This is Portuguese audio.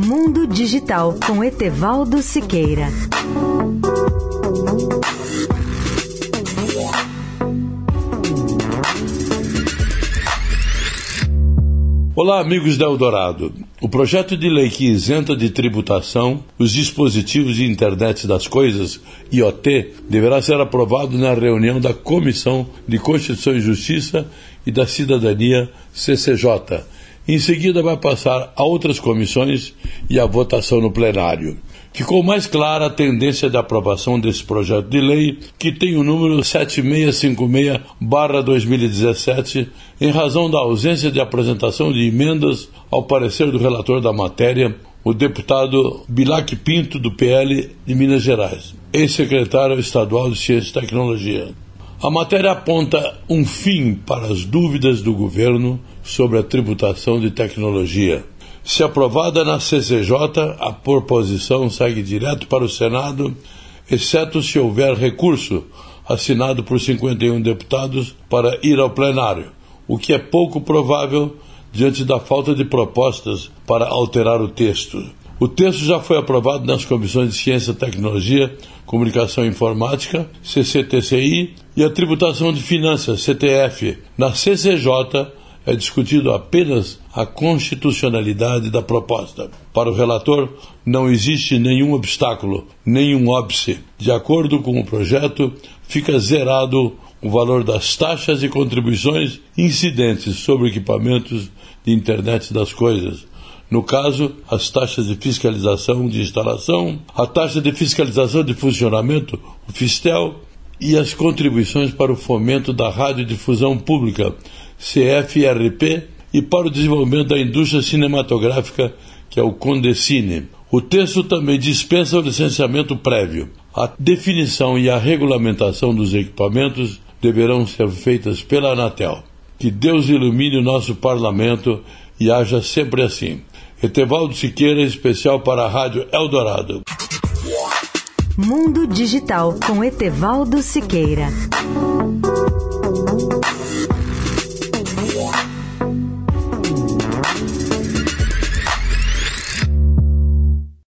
Mundo Digital com Etevaldo Siqueira. Olá, amigos da Eldorado. O projeto de lei que isenta de tributação os dispositivos de internet das coisas, IoT, deverá ser aprovado na reunião da Comissão de Constituição e Justiça e da Cidadania, CCJ. Em seguida, vai passar a outras comissões e a votação no plenário. Ficou mais clara a tendência de aprovação desse projeto de lei, que tem o número 7656-2017, em razão da ausência de apresentação de emendas ao parecer do relator da matéria, o deputado Bilac Pinto, do PL de Minas Gerais, ex-secretário estadual de Ciência e Tecnologia. A matéria aponta um fim para as dúvidas do governo sobre a tributação de tecnologia. Se aprovada na CCJ, a proposição segue direto para o Senado, exceto se houver recurso assinado por 51 deputados para ir ao plenário, o que é pouco provável diante da falta de propostas para alterar o texto. O texto já foi aprovado nas comissões de Ciência, Tecnologia, Comunicação e Informática, CCTCI, e a Tributação de Finanças, CTF. Na CCJ, é discutido apenas a constitucionalidade da proposta. Para o relator, não existe nenhum obstáculo, nenhum óbice. De acordo com o projeto, fica zerado o valor das taxas e contribuições incidentes sobre equipamentos de internet das coisas. No caso, as taxas de fiscalização de instalação, a taxa de fiscalização de funcionamento, o FISTEL, e as contribuições para o fomento da radiodifusão pública, CFRP, e para o desenvolvimento da indústria cinematográfica, que é o Condecine. O texto também dispensa o licenciamento prévio. A definição e a regulamentação dos equipamentos deverão ser feitas pela Anatel. Que Deus ilumine o nosso parlamento e haja sempre assim. Etevaldo Siqueira, especial para a Rádio Eldorado. Mundo Digital com Etevaldo Siqueira.